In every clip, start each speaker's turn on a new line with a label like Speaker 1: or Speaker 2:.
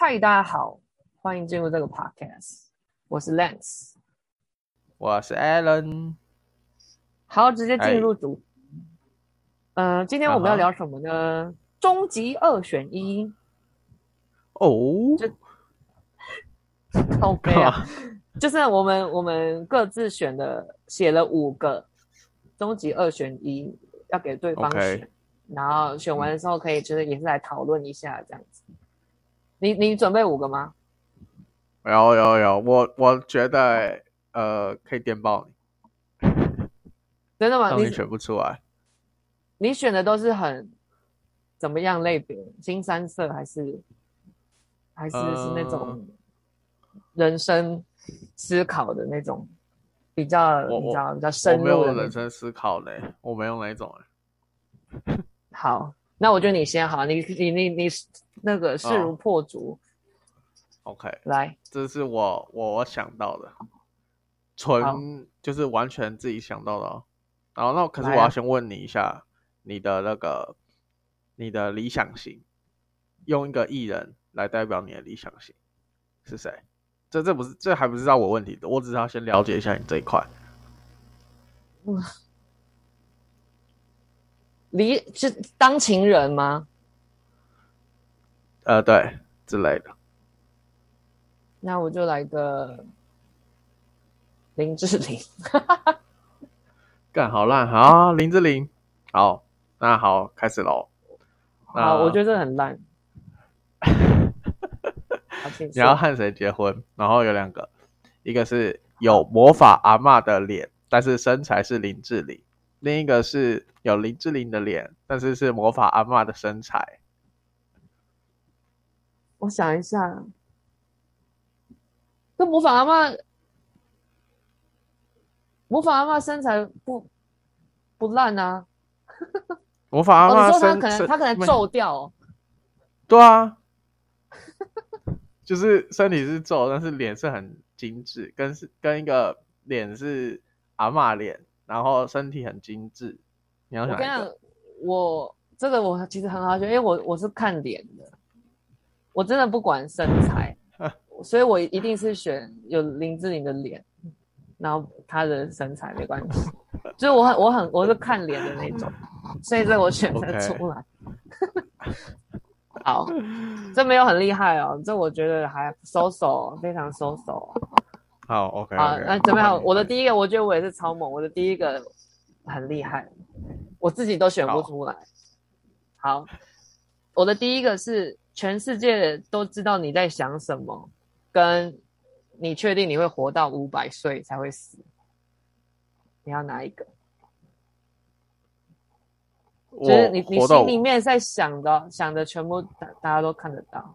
Speaker 1: 嗨，大家好，欢迎进入这个 podcast。我是 Lance，
Speaker 2: 我是 Alan。
Speaker 1: 好，直接进入主题。嗯、呃，今天我们要聊什么呢？终、uh-huh. 极二选一。
Speaker 2: 哦、oh.，
Speaker 1: 好悲啊！就是我们我们各自选的，写了五个终极二选一，要给对方选。然后选完的时候，可以就是也是来讨论一下这样子。你你准备五个吗？
Speaker 2: 有有有，我我觉得呃可以电爆你。
Speaker 1: 真的吗？
Speaker 2: 你选不出来
Speaker 1: 你。选的都是很怎么样类别？新三色还是还是是那种人生思考的那种比较比较比较深入的？
Speaker 2: 我没有人生思考嘞，我没有那种
Speaker 1: 好，那我觉得你先好，你你你你那个势如破竹。
Speaker 2: Oh. OK，
Speaker 1: 来，
Speaker 2: 这是我我我想到的，纯就是完全自己想到的哦。然后那可是我要先问你一下，你的那个你的理想型，用一个艺人来代表你的理想型是谁？这这不是这还不是让我问题的，我只是要先了解一下你这一块。
Speaker 1: 哇。离是当情人吗？
Speaker 2: 呃，对，之类的。
Speaker 1: 那我就来个林志玲。
Speaker 2: 干好烂，好林志玲，好，那好，开始喽。
Speaker 1: 好，我觉得这很烂。
Speaker 2: 你要和谁结婚？然后有两个，一个是有魔法阿嬷的脸，但是身材是林志玲。另一个是有林志玲的脸，但是是魔法阿嬷的身材。
Speaker 1: 我想一下，跟魔法阿嬷，魔法阿嬷身材不不烂啊。
Speaker 2: 魔法阿嬷身，
Speaker 1: 哦、他可能他可能皱掉。
Speaker 2: 对啊，就是身体是皱，但是脸是很精致，跟是跟一个脸是阿嬷脸。然后身体很精致，你要想一下，
Speaker 1: 我这个我其实很好选，因为我我是看脸的，我真的不管身材，所以我一定是选有林志玲的脸，然后她的身材没关系，就是我很我很我是看脸的那种，所以这我选得出来。好，这没有很厉害哦，这我觉得还 so so，非常 so so。
Speaker 2: 好，OK, okay。
Speaker 1: 好，那准备好？我的第一个，我觉得我也是超猛。我的第一个很厉害，我自己都选不出来。好，好，我的第一个是全世界都知道你在想什么，跟你确定你会活到五百岁才会死。你要哪一个？就是你你心里面在想的想的全部大大家都看得到。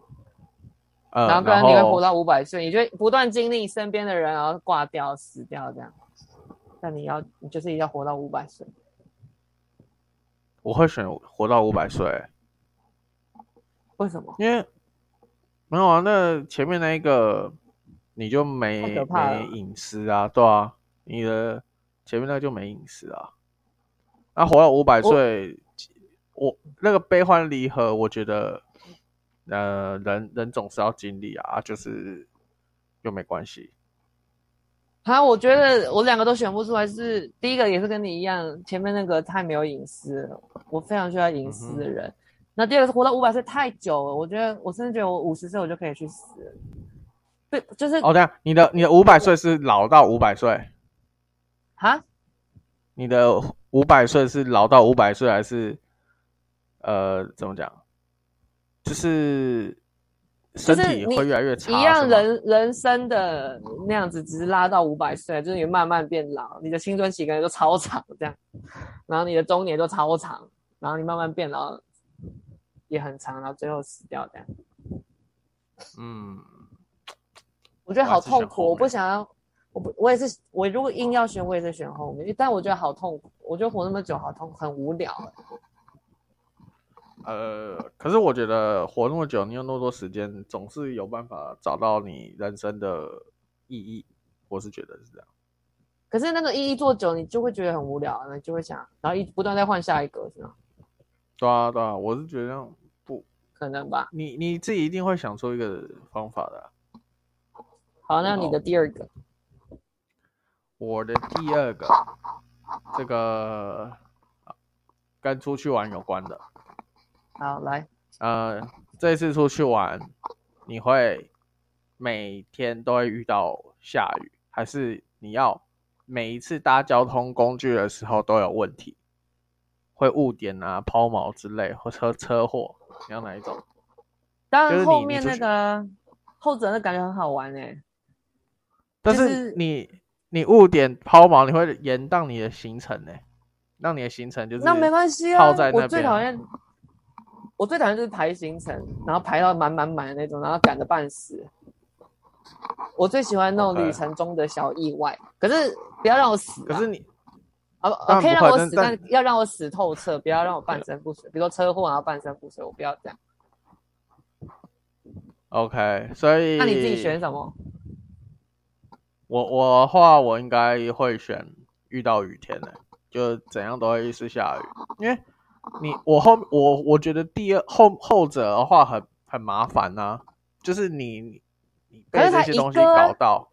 Speaker 2: 呃、
Speaker 1: 然后可能你会活到五百岁，你就不断经历身边的人，然后挂掉、死掉这样。但你要，你就是一定要活到五百岁。
Speaker 2: 我会选活到五百岁。
Speaker 1: 为什么？
Speaker 2: 因为没有啊，那前面那一个你就没没隐私啊，对啊，你的前面那个就没隐私啊。那活到五百岁，我那个悲欢离合，我觉得。呃，人人总是要经历啊，就是又没关系。
Speaker 1: 好，我觉得我两个都选不出来是，是第一个也是跟你一样，前面那个太没有隐私，我非常需要隐私的人。嗯、那第二个是活到五百岁太久了，我觉得我甚至觉得我五十岁我就可以去死了。对，就是
Speaker 2: 哦，对啊，你的你的五百岁是老到五百岁？
Speaker 1: 哈？
Speaker 2: 你的五百岁是老到五百岁，还是呃，怎么讲？就是身体会越来越差，
Speaker 1: 一样人人生的那样子，只是拉到五百岁，就是你慢慢变老，你的青春期可能都超长这样，然后你的中年都超长，然后你慢慢变老也很长，然后最后死掉这样。
Speaker 2: 嗯，
Speaker 1: 我觉得好痛苦，我，我不想要，我不，我也是，我如果硬要选，我也是选后面，但我觉得好痛苦，我觉得活那么久好痛，很无聊。
Speaker 2: 呃，可是我觉得活那么久，你有那么多时间，总是有办法找到你人生的意义。我是觉得是这样。
Speaker 1: 可是那个意义做久，你就会觉得很无聊，那就会想，然后一不断再换下一个，是吗？
Speaker 2: 对啊，对啊，我是觉得不，
Speaker 1: 可能吧。
Speaker 2: 你你自己一定会想出一个方法的、啊。
Speaker 1: 好，那你的第二个。
Speaker 2: 我的第二个，这个跟出去玩有关的。
Speaker 1: 好，来。
Speaker 2: 呃，这次出去玩，你会每天都会遇到下雨，还是你要每一次搭交通工具的时候都有问题，会误点啊、抛锚之类，或车车祸，你要哪一种？
Speaker 1: 当然后面那个后者那感觉很好玩哎、欸，
Speaker 2: 但是你。就是你误点抛锚，你会延宕你的行程呢、欸，让你的行程就是
Speaker 1: 那没关系啊。我最讨厌，我最讨厌就是排行程，然后排到满满满的那种，然后赶得半死。我最喜欢那种旅程中的小意外.可是不要让我死。
Speaker 2: 可是你
Speaker 1: 啊，可以让我死，但，但要让我死透彻，不要让我半身不遂。比如说车祸，然后半身不遂，我不要这样。
Speaker 2: OK，所以
Speaker 1: 那你自己选什么？
Speaker 2: 我我的话，我应该会选遇到雨天的，就怎样都会是下雨。因为你我后我我觉得第二后后者的话很很麻烦呐、啊，就是你你被这些东西搞到，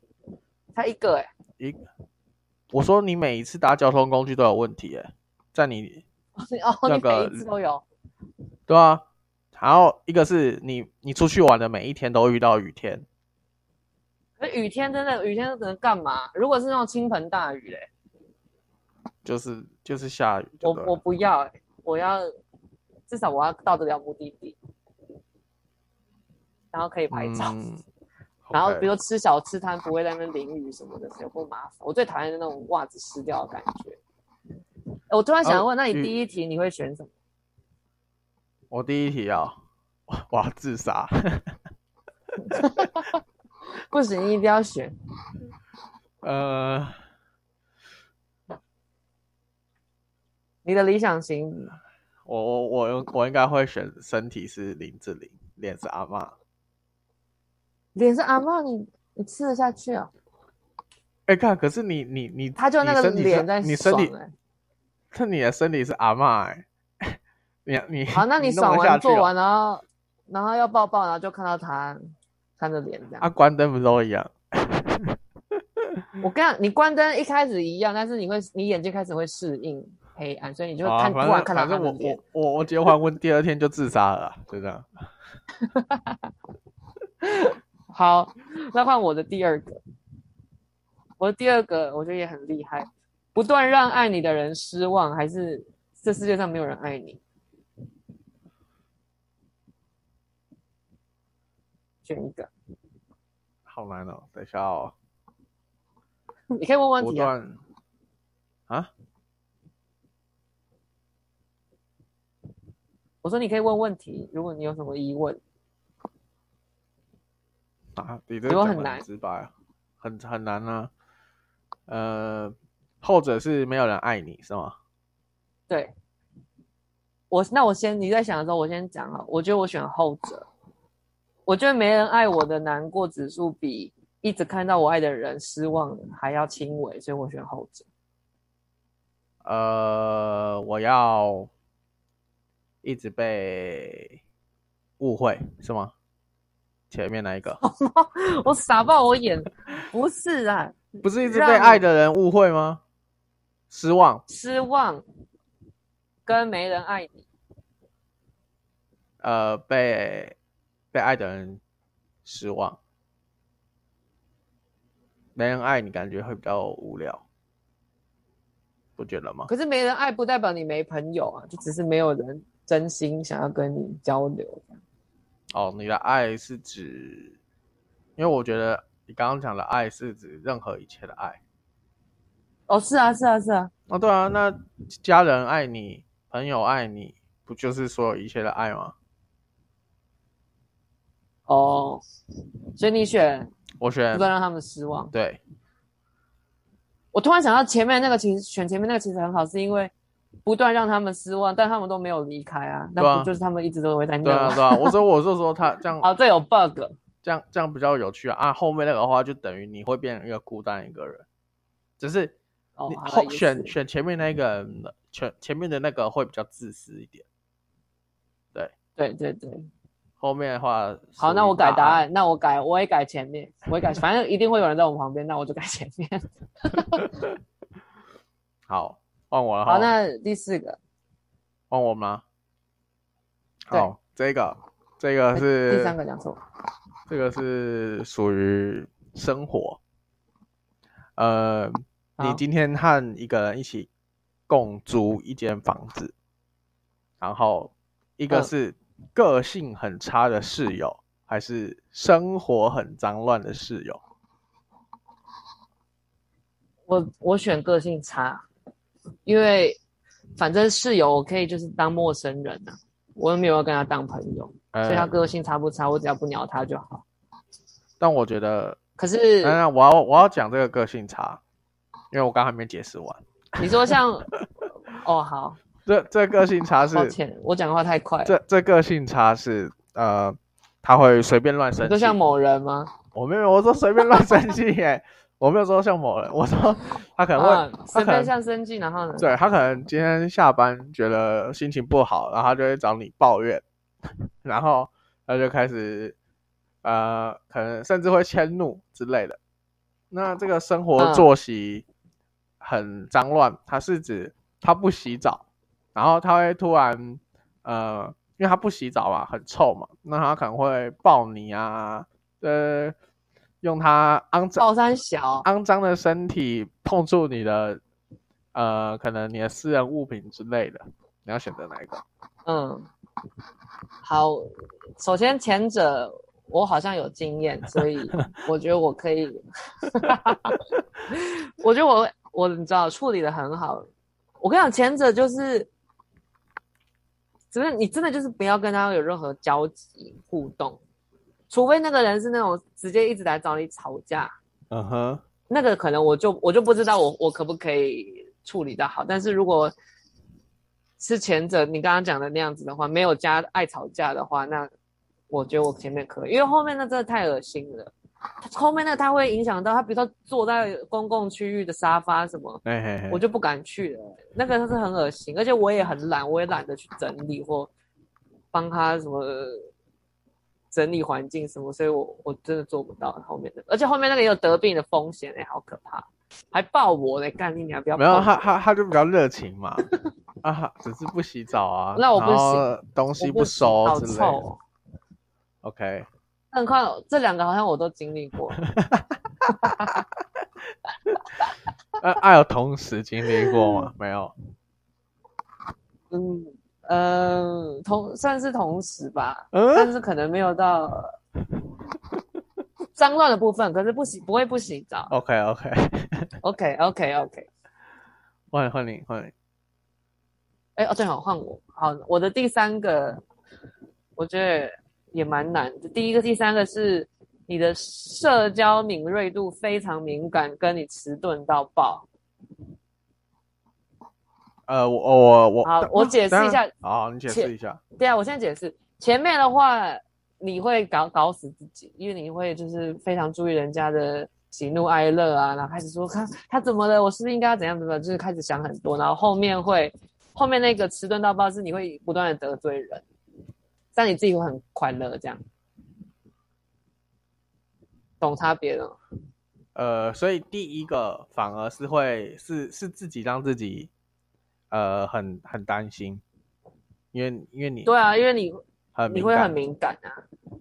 Speaker 1: 他一个哎、欸，
Speaker 2: 一我说你每一次搭交通工具都有问题哎、欸，在你那个、
Speaker 1: 哦、你每一次都有，
Speaker 2: 对啊，然后一个是你你出去玩的每一天都遇到雨天。
Speaker 1: 雨天真的，雨天能干嘛？如果是那种倾盆大雨嘞、欸，
Speaker 2: 就是就是下雨。
Speaker 1: 我我不要、欸，我要至少我要到得了目的地，然后可以拍照，嗯、然后比如吃小吃摊不会在那边淋雨什么的，有不麻烦。我最讨厌的那种袜子湿掉的感觉。我突然想问，啊、那你第一题你会选什么？
Speaker 2: 我第一题啊，我要自杀。
Speaker 1: 不行，你一定要选。
Speaker 2: 呃，
Speaker 1: 你的理想型，
Speaker 2: 我我我我应该会选身体是林志玲，脸是阿嬷。
Speaker 1: 脸是阿嬷，你你吃得下去啊？
Speaker 2: 哎、欸，看，可是你你你，
Speaker 1: 他就那个脸在
Speaker 2: 你身体，那你的身体是阿嬷哎、欸，你你
Speaker 1: 好，那你爽完做完，然后然后要抱抱，然后就看到他。看着脸这样，啊，
Speaker 2: 关灯不都一样？
Speaker 1: 我跟你讲，你关灯一开始一样，但是你会，你眼睛开始会适应黑暗，所以你就看，突然、啊、看到他的脸。
Speaker 2: 我我我结婚第二天就自杀了，就这样。
Speaker 1: 好，那换我的第二个，我的第二个我觉得也很厉害，不断让爱你的人失望，还是这世界上没有人爱你？选一个，
Speaker 2: 好难哦！等一下哦，
Speaker 1: 你可以问问题啊。
Speaker 2: 啊？
Speaker 1: 我说你可以问问题，如果你有什么疑问。
Speaker 2: 啊，你这个很难，直白，很很难啊。呃，后者是没有人爱你是吗？
Speaker 1: 对。我那我先你在想的时候，我先讲啊。我觉得我选后者。我觉得没人爱我的难过指数比一直看到我爱的人失望还要轻微，所以我选后者。
Speaker 2: 呃，我要一直被误会是吗？前面那一个？
Speaker 1: 我傻爆我眼，不是啊，
Speaker 2: 不是一直被爱的人误会吗？失望，
Speaker 1: 失望，跟没人爱你。
Speaker 2: 呃，被。被爱的人失望，没人爱你，感觉会比较无聊，不觉得吗？
Speaker 1: 可是没人爱不代表你没朋友啊，就只是没有人真心想要跟你交流。
Speaker 2: 哦，你的爱是指，因为我觉得你刚刚讲的爱是指任何一切的爱。
Speaker 1: 哦，是啊，是啊，是啊。
Speaker 2: 哦，对啊，那家人爱你，朋友爱你，不就是所有一切的爱吗？
Speaker 1: 哦，所以你选，
Speaker 2: 我选，
Speaker 1: 不能让他们失望。
Speaker 2: 对，
Speaker 1: 我突然想到前面那个，其实选前面那个其实很好，是因为不断让他们失望，但他们都没有离开啊，那不就是他们一直都会在那？
Speaker 2: 对啊，对啊。我说，我是说他这样，
Speaker 1: 哦，这有 bug，
Speaker 2: 这样这样比较有趣啊。啊，后面那个的话就等于你会变成一个孤单一个人，只是你后、哦、选选前面那个，前前面的那个会比较自私一点。对，
Speaker 1: 对对对。
Speaker 2: 后面的话，
Speaker 1: 好，那我改答案，那我改，我也改前面，我也改，反正一定会有人在我旁边，那我就改前面。
Speaker 2: 好，换我了。
Speaker 1: 好，那第四个，
Speaker 2: 换我吗？好，这个，这个是
Speaker 1: 第三个讲错，
Speaker 2: 这个是属于生活。呃，你今天和一个人一起共租一间房子，然后一个是。嗯个性很差的室友，还是生活很脏乱的室友？
Speaker 1: 我我选个性差，因为反正室友我可以就是当陌生人啊，我又没有要跟他当朋友，嗯，所以他个性差不差，我只要不鸟他就好。
Speaker 2: 但我觉得，
Speaker 1: 可是，
Speaker 2: 嗯，我要我要讲这个个性差，因为我刚还没解释完。
Speaker 1: 你说像，哦，好。
Speaker 2: 这这个性差是，
Speaker 1: 抱歉，我讲的话太快了。
Speaker 2: 这这个性差是，呃，他会随便乱生气。
Speaker 1: 就像某人吗？
Speaker 2: 我没有，我说随便乱生气耶，我没有说像某人，我说 他可能会随、啊、便像生气，然后呢？对，他可能今天下班觉得心情不好，然后他就会找你抱怨，然后他就开始，呃，可能甚至会迁怒之类的。那这个生活作息很脏乱，他是指他不洗澡。然后他会突然，呃，因为他不洗澡嘛，很臭嘛，那他可能会抱你啊，呃，用他
Speaker 1: 肮脏、
Speaker 2: 肮脏的身体碰触你的，呃，可能你的私人物品之类的，你要选择哪一个？
Speaker 1: 嗯，好，首先前者我好像有经验，所以 我觉得我可以，我觉得我我你知道处理的很好。我跟你讲，前者就是。只是你真的就是不要跟他有任何交集互动，除非那个人是那种直接一直来找你吵架，嗯哼，那个可能我就我就不知道我我可不可以处理的好。但是如果是前者你刚刚讲的那样子的话，没有加爱吵架的话，那我觉得我前面可以，因为后面那真的太恶心了。后面那个他会影响到他，比如说坐在公共区域的沙发什么，嘿嘿嘿，我就不敢去了。那个他是很恶心，而且我也很懒，我也懒得去整理或帮他什么整理环境什么，所以我我真的做不到后面的。而且后面那个也有得病的风险，哎，好可怕，还抱我嘞，干你娘，不要抱我。
Speaker 2: 没有他他他就比较热情嘛，啊，只是不洗澡啊，
Speaker 1: 那我不行，
Speaker 2: 东西不收之类的。OK。
Speaker 1: 很快，这两个好像我都经历过。
Speaker 2: 呃，爱有同时经历过吗？没有。
Speaker 1: 嗯呃，同算是同时吧，嗯，但是可能没有到脏乱的部分。可是不洗不会不洗澡。
Speaker 2: OK OK
Speaker 1: OK OK OK。
Speaker 2: 换换你换你。
Speaker 1: 哎哦，正好换我。好，我的第三个，我觉得。也蛮难的。第一个、第三个是你的社交敏锐度非常敏感，跟你迟钝到爆。
Speaker 2: 呃，我我我
Speaker 1: 好，我解释一下。
Speaker 2: 好，你解释一下。
Speaker 1: 对啊，我现在解释。前面的话，你会搞搞死自己，因为你会就是非常注意人家的喜怒哀乐啊，然后开始说他他怎么了，我是不是应该要怎样怎么，就是开始想很多，然后后面会后面那个迟钝到爆是你会不断的得罪人。但你自己会很快乐，这样懂差别了？
Speaker 2: 呃，所以第一个反而是会是是自己让自己呃很很担心，因为因为你
Speaker 1: 对啊，因为你
Speaker 2: 很
Speaker 1: 你会很敏感啊。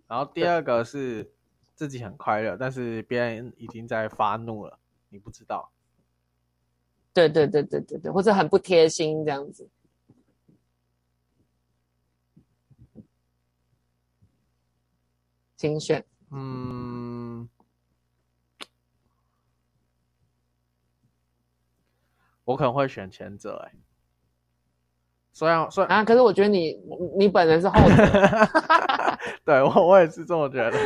Speaker 2: 然后第二个是自己很快乐，但是别人已经在发怒了，你不知道。
Speaker 1: 对对对对对对，或者很不贴心这样子。精选，
Speaker 2: 嗯，我可能会选前者，哎，虽然虽然
Speaker 1: 啊，可是我觉得你你本人是后者，
Speaker 2: 对我我也是这么觉得，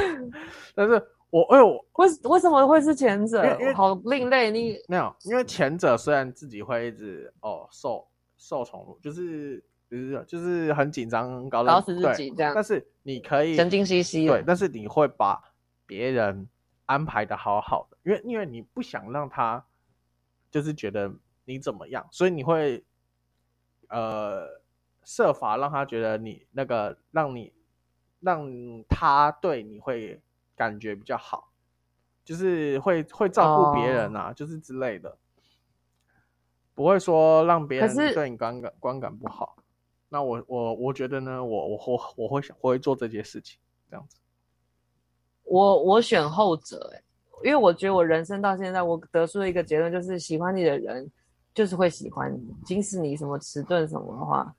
Speaker 2: 但是我哎我
Speaker 1: 为为什么会是前者？因为好另类，你
Speaker 2: 没有，因为前者虽然自己会一直哦受受宠辱，就是。就是就是很紧张，搞
Speaker 1: 搞死自己这样。
Speaker 2: 但是你可以
Speaker 1: 神经兮兮。
Speaker 2: 对，但是你会把别人安排的好好的，因为因为你不想让他就是觉得你怎么样，所以你会呃设法让他觉得你那个让你让他对你会感觉比较好，就是会会照顾别人啊，哦、就是之类的，不会说让别人对你观感观感不好。那我我我觉得呢，我我我我会想我会做这件事情，这样子。
Speaker 1: 我我选后者、欸，因为我觉得我人生到现在，我得出了一个结论，就是喜欢你的人就是会喜欢你，即使你什么迟钝什么的话，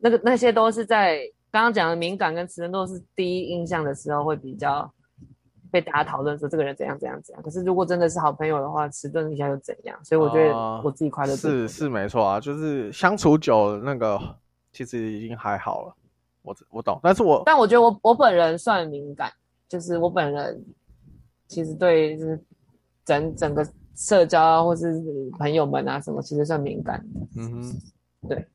Speaker 1: 那个那些都是在刚刚讲的敏感跟迟钝都是第一印象的时候会比较被大家讨论说这个人怎样怎样怎样。可是如果真的是好朋友的话，迟钝一下又怎样？所以我觉得我自己快乐、呃、
Speaker 2: 是是没错啊，就是相处久那个其实已经还好了，我我懂，但是我
Speaker 1: 但我觉得我我本人算敏感。就是我本人，其实对就是整整个社交啊，或是朋友们啊什么，其实算敏感的。嗯哼，对，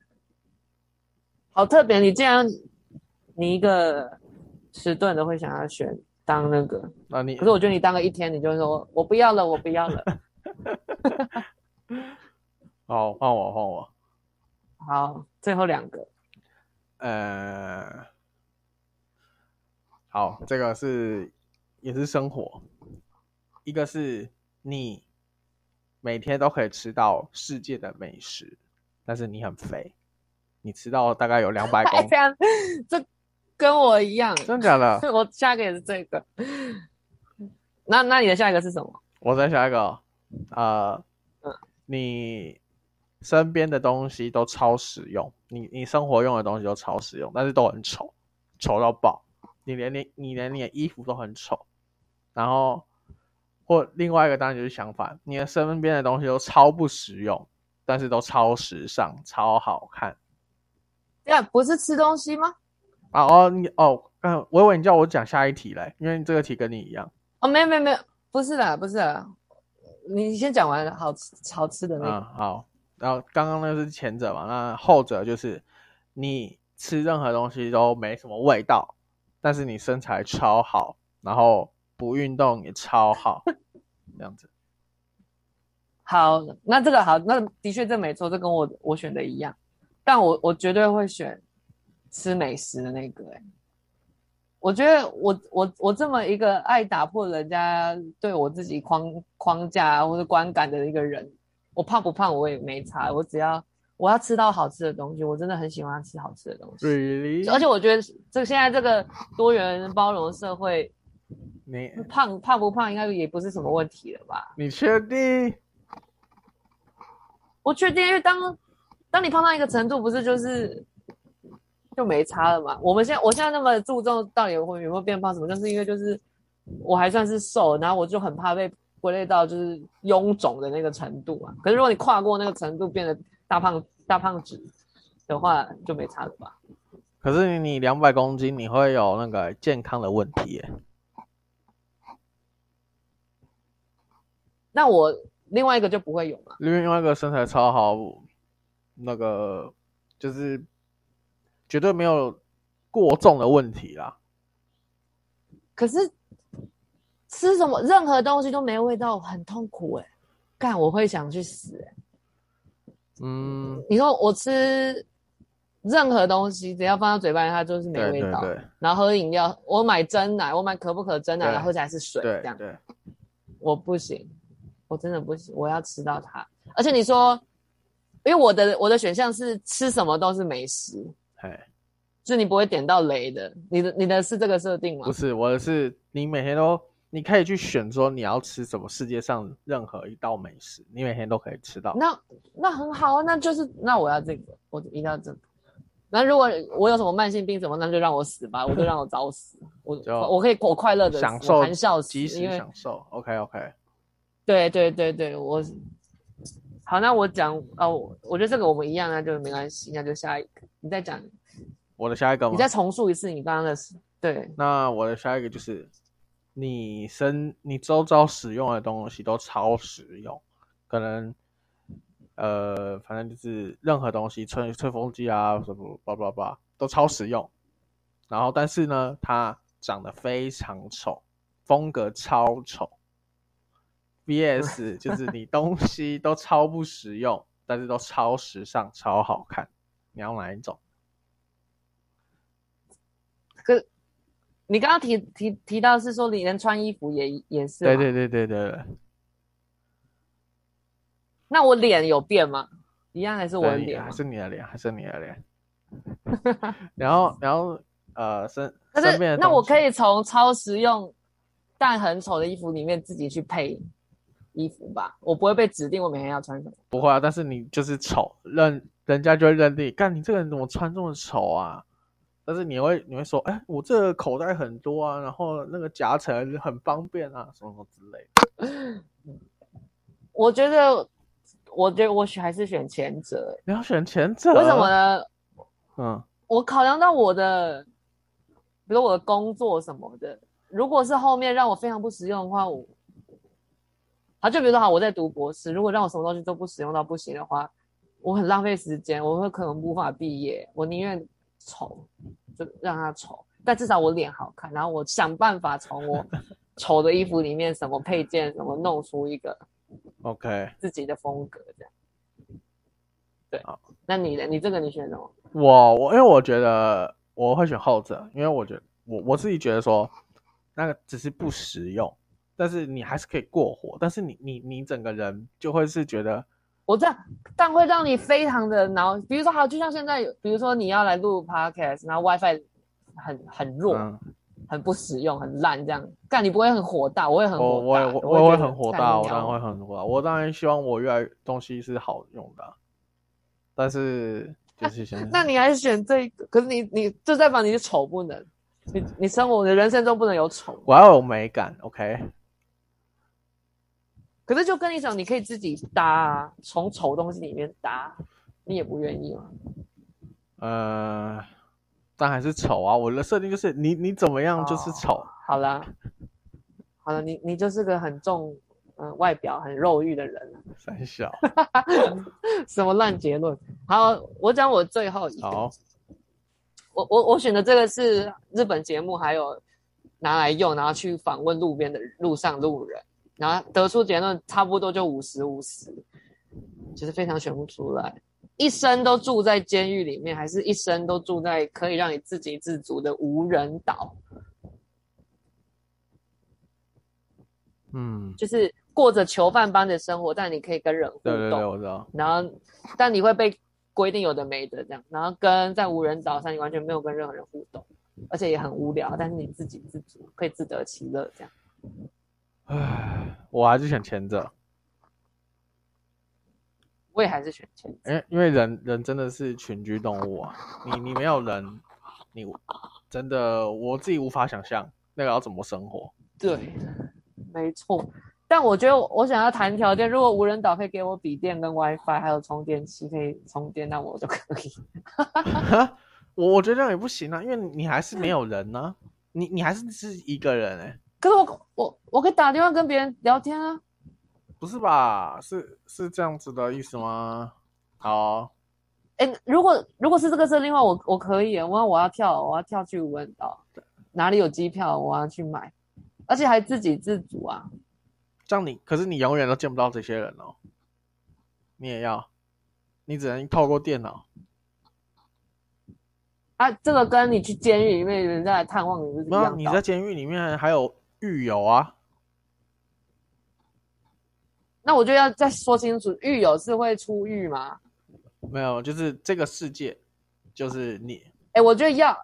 Speaker 1: 好特别。你这样，你一个迟钝的会想要选当那个，
Speaker 2: 那你
Speaker 1: 可是我觉得你当个一天，你就说我不要了，我不要了。
Speaker 2: 好，换我，换我。
Speaker 1: 好，最后两个，
Speaker 2: 呃。好，这个是也是生活，一个是你每天都可以吃到世界的美食，但是你很肥，你吃到大概有两百 公斤，
Speaker 1: 这跟我一样，
Speaker 2: 真的假的？
Speaker 1: 我下一个也是这个，那那你的下一个是什么？
Speaker 2: 我再下一个，呃，嗯，你身边的东西都超实用，你你生活用的东西都超实用，但是都很丑，丑到爆。你连你你连你的衣服都很丑，然后或另外一个当然就是相反，你的身边的东西都超不实用，但是都超时尚、超好看。
Speaker 1: 呀，不是吃东西吗？
Speaker 2: 啊哦，你哦，嗯，我以为你叫我讲下一题嘞，因为这个题跟你一样。
Speaker 1: 哦，没有没有没有，不是的，不是的，你先讲完好吃好吃的那个。
Speaker 2: 嗯，好。然后刚刚那个是前者嘛，那后者就是你吃任何东西都没什么味道。但是你身材超好，然后不运动也超好，这样子。
Speaker 1: 好，那这个好，那的确这没错，这跟我我选的一样。但我我绝对会选吃美食的那个、欸。哎，我觉得我我我这么一个爱打破人家对我自己框框架或者观感的一个人，我胖不胖我也没差，我只要。我要吃到好吃的东西，我真的很喜欢吃好吃的东西。
Speaker 2: Really?
Speaker 1: 而且我觉得这现在这个多元包容社会，你胖胖不胖应该也不是什么问题了吧？
Speaker 2: 你确定？
Speaker 1: 我确定，因为当当你胖到一个程度，不是就是就没差了嘛？我们现在我现在那么注重到底会有没有变胖什么，就是因为就是我还算是瘦，然后我就很怕被归类到就是臃肿的那个程度啊。可是如果你跨过那个程度，变得大胖。大胖子的话就没差了吧？
Speaker 2: 可是你两百公斤，你会有那个健康的问题耶。
Speaker 1: 那我另外一个就不会有嘛？
Speaker 2: 另外一个身材超好，那个就是绝对没有过重的问题啦。
Speaker 1: 可是吃什么任何东西都没味道，很痛苦哎！干，我会想去死哎！嗯，你说我吃任何东西，只要放到嘴巴里，它就是没味道。对对对，然后喝饮料，我买真奶，我买可不可真奶，然后喝起来是水，这样。对，我不行，我真的不行，我要吃到它。而且你说，因为我的我的选项是吃什么都是美食，嘿，就你不会点到雷的。你的你的是这个设定吗？
Speaker 2: 不是，我的是你每天都。你可以去选说你要吃什么，世界上任何一道美食，你每天都可以吃到。
Speaker 1: 那那很好啊，那就是那我要这个，我一定要这个。那如果我有什么慢性病什么，那就让我死吧，我就让我早死。我 就我可以我快乐的
Speaker 2: 享受
Speaker 1: 含笑
Speaker 2: 即时享受。OK OK。
Speaker 1: 对对对对，我好，那我讲哦，我我觉得这个我们一样，那就没关系，那就下一个，你再讲
Speaker 2: 我的下一个吗？
Speaker 1: 你再重述一次你刚刚的事。对，
Speaker 2: 那我的下一个就是。你身你周遭使用的东西都超实用，可能呃，反正就是任何东西，吹吹风机啊什么，叭叭叭，都超实用。然后，但是呢，它长得非常丑，风格超丑。VS 就是你东西都超不实用，但是都超时尚、超好看。你要哪一种？
Speaker 1: 可你刚刚提提提到是说，你连穿衣服也也是？
Speaker 2: 对对对对对。
Speaker 1: 那我脸有变吗？一样还是我的脸？
Speaker 2: 还是你的脸？还是你的脸？然后然后呃身，
Speaker 1: 但是那我可以从超实用但很丑的衣服里面自己去配衣服吧？我不会被指定我每天要穿什么？
Speaker 2: 不会啊，但是你就是丑，认人家就会认定，干你这个人怎么穿这么丑啊？但是你会你会说，哎，我这个口袋很多啊，然后那个夹层很方便啊，什么什么之类的。
Speaker 1: 我觉得，我觉得我选还是选前者。
Speaker 2: 你要选前者？
Speaker 1: 为什么呢？
Speaker 2: 嗯，
Speaker 1: 我考量到我的，比如我的工作什么的，如果是后面让我非常不实用的话，我，好，就比如说好，我在读博士，如果让我什么东西都不使用到不行的话，我很浪费时间，我会可能无法毕业，我宁愿。丑就让他丑，但至少我脸好看。然后我想办法从我 丑的衣服里面什么配件什么弄出一个
Speaker 2: OK
Speaker 1: 自己的风格这样。对，好，那你呢？你这个你选什么？
Speaker 2: 我我因为我觉得我会选后者，因为我觉得我我自己觉得说那个只是不实用，但是你还是可以过火，但是你你你整个人就会是觉得。
Speaker 1: 我这样，但会让你非常的恼。比如说，好，就像现在，比如说你要来录 podcast，然后 WiFi 很很弱，嗯、很不实用，很烂，这样，但你不会很火大？我会很火大，
Speaker 2: 我我我会很火大，我当然会很火大。我当然希望我越来东西是好用的，但是 就是现在、啊，
Speaker 1: 那你还是选这个？可是你你就代表你是丑不能，你你生活你的人生中不能有丑，
Speaker 2: 我要有美感，OK。
Speaker 1: 可是就跟你讲，你可以自己搭啊，从丑东西里面搭，你也不愿意吗？
Speaker 2: 呃，但还是丑啊！我的设定就是你你怎么样就是丑。哦、
Speaker 1: 好了，好了，你你就是个很重嗯、呃、外表很肉欲的人。
Speaker 2: 三小，
Speaker 1: 什么烂结论？好，我讲我最后一个。
Speaker 2: 好，
Speaker 1: 我我我选的这个是日本节目，还有拿来用，然后去访问路边的路上路人。然后得出结论，差不多就五十五十，就是非常选不出来。一生都住在监狱里面，还是一生都住在可以让你自给自足的无人岛？
Speaker 2: 嗯，
Speaker 1: 就是过着囚犯般的生活，但你可以跟人互动。
Speaker 2: 对对对，我知道。
Speaker 1: 然后，但你会被规定有的没的这样。然后跟在无人岛上，你完全没有跟任何人互动，而且也很无聊。但是你自给自足，可以自得其乐这样。
Speaker 2: 唉，我还是选前者。
Speaker 1: 我也还是选前者。
Speaker 2: 因为因为人人真的是群居动物啊，你你没有人，你真的我自己无法想象那个要怎么生活。
Speaker 1: 对，没错。但我觉得我想要谈条件，如果无人岛可以给我笔电跟 WiFi，还有充电器可以充电，那我就可以。
Speaker 2: 我我觉得这样也不行啊，因为你还是没有人呢、啊，你你还是是一个人哎、欸。
Speaker 1: 可是我我我可以打电话跟别人聊天啊，
Speaker 2: 不是吧？是是这样子的意思吗？好，
Speaker 1: 哎、欸，如果如果是这个设定的话，我我可以，我要我要跳，我要跳去无人岛，哪里有机票我要去买，而且还自给自足啊。
Speaker 2: 这样你可是你永远都见不到这些人哦，你也要，你只能透过电脑。
Speaker 1: 啊，这个跟你去监狱里面人家来探望你是一样的。
Speaker 2: 你在监狱里面还有。狱友啊，
Speaker 1: 那我就要再说清楚，狱友是会出狱吗？
Speaker 2: 没有，就是这个世界，就是你。
Speaker 1: 哎、欸，我觉得要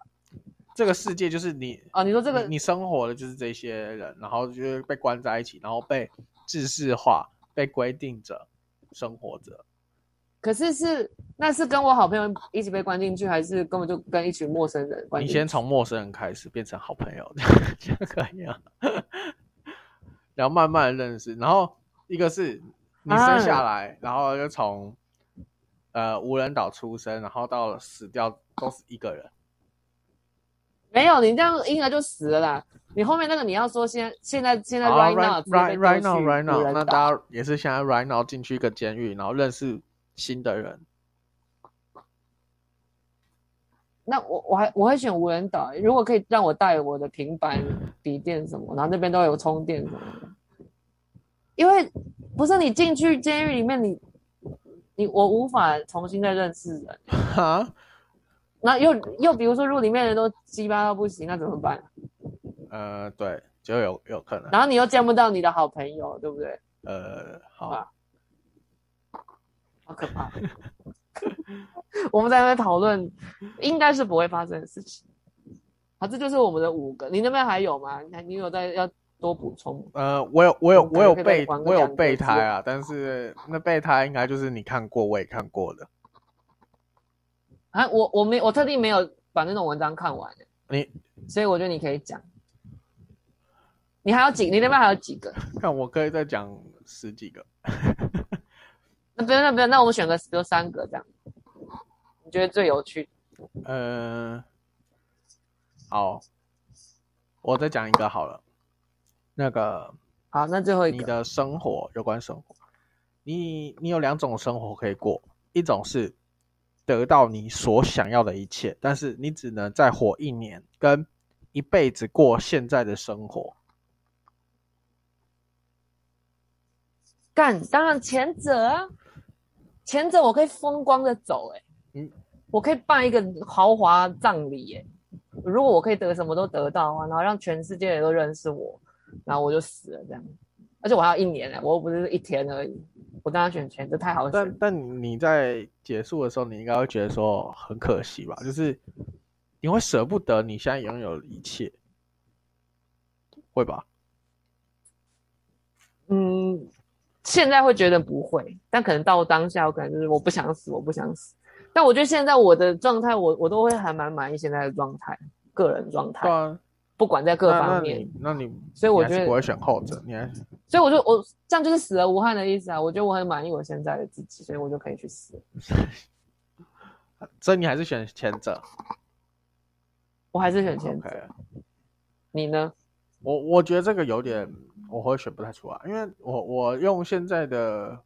Speaker 2: 这个世界就是你
Speaker 1: 啊。你说这个
Speaker 2: 你，你生活的就是这些人，然后就是被关在一起，然后被制式化、被规定着生活着。
Speaker 1: 可是是那是跟我好朋友一起被关进去，还是根本就跟一群陌生人关？你
Speaker 2: 先从陌生人开始变成好朋友，这样可以啊。然后慢慢的认识，然后一个是你生下来，啊、然后就从呃无人岛出生，然后到了死掉都是一个人。
Speaker 1: 没有，你这样婴儿就死了啦。你后面那个你要说现在现在现在 right now
Speaker 2: right right now right now，那大家也是现在 right now 进去一个监狱，然后认识新的人。
Speaker 1: 那我我还我会选无人岛，如果可以让我带我的平板、笔电什么，然后那边都有充电什么的。因为不是你进去监狱里面你，你你我无法重新再认识人。哈？那又又比如说，如果里面人都鸡巴到不行，那怎么办？
Speaker 2: 呃，对，就有有可能。
Speaker 1: 然后你又见不到你的好朋友，对不对？
Speaker 2: 呃，好，
Speaker 1: 好可怕。我们在那边讨论，应该是不会发生的事情。好，这就是我们的五个。你那边还有吗？你有在要多补充？
Speaker 2: 呃，我有，我有，我有备，我有备胎啊。但是那备胎应该就是你看过，我也看过的。
Speaker 1: 啊，我我没我特地没有把那种文章看完。
Speaker 2: 你，
Speaker 1: 所以我觉得你可以讲。你还有几？你那边还有几个？
Speaker 2: 看我可以再讲十几个。
Speaker 1: 那不用，那不用，那我们选个比如三个这样。你觉得最有趣？
Speaker 2: 呃，好，我再讲一个好了。那个，
Speaker 1: 好，那最后一个，
Speaker 2: 你的生活有关生活，你你有两种生活可以过，一种是得到你所想要的一切，但是你只能再活一年，跟一辈子过现在的生活。
Speaker 1: 干，当然前者啊。前者我可以风光的走，欸，嗯，我可以办一个豪华葬礼，欸，如果我可以得什么都得到的话，然后让全世界人都认识我，然后我就死了这样，而且我还要一年呢，欸，我又不是一天而已，我当然选前者太好选。
Speaker 2: 但但你在结束的时候，你应该会觉得说很可惜吧？就是你会舍不得你现在拥有的一切，会吧？
Speaker 1: 嗯。现在会觉得不会，但可能到当下，我可能就是我不想死，我不想死。但我觉得现在我的状态，我我都会还蛮满意现在的状态，个人状态。
Speaker 2: 啊、
Speaker 1: 不管在各方面。
Speaker 2: 那你，
Speaker 1: 所以我觉得
Speaker 2: 我会选后者。你还
Speaker 1: 所以我就我这样就是死而无憾的意思啊！我觉得我很满意我现在的自己，所以我就可以去死。
Speaker 2: 所以你还是选前者？
Speaker 1: 我还是选前者。你呢？
Speaker 2: 我我觉得这个有点。我会选不太出来，因为我我用现在的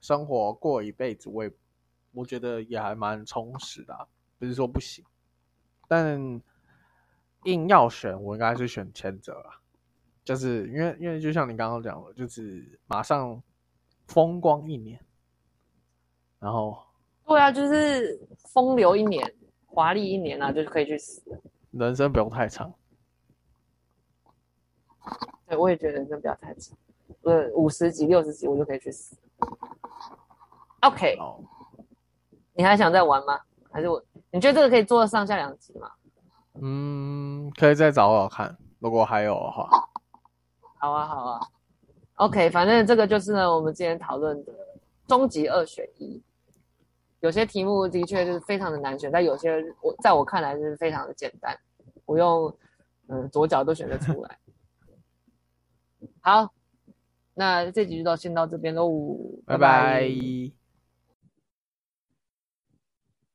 Speaker 2: 生活过一辈子，我也我觉得也还蛮充实的啊，不是说不行，但硬要选，我应该是选前者啊，就是因为因为就像你刚刚讲的，就是马上风光一年，然后
Speaker 1: 对啊，就是风流一年，华丽一年啊，就是可以去死，
Speaker 2: 人生不用太长。
Speaker 1: 对，我也觉得人生不要太长，呃，五十几、六十几，我就可以去死。OK，哦，你还想再玩吗？还是我？你觉得这个可以做上下两集吗？
Speaker 2: 嗯，可以再找找看，如果还有的话。
Speaker 1: 好啊，好啊。OK，反正这个就是呢，我们今天讨论的终极二选一。有些题目的确就是非常的难选，但有些我在我看来就是非常的简单，我用嗯、呃、左脚都选得出来。好，那这集就到先到这边喽，拜拜。拜拜。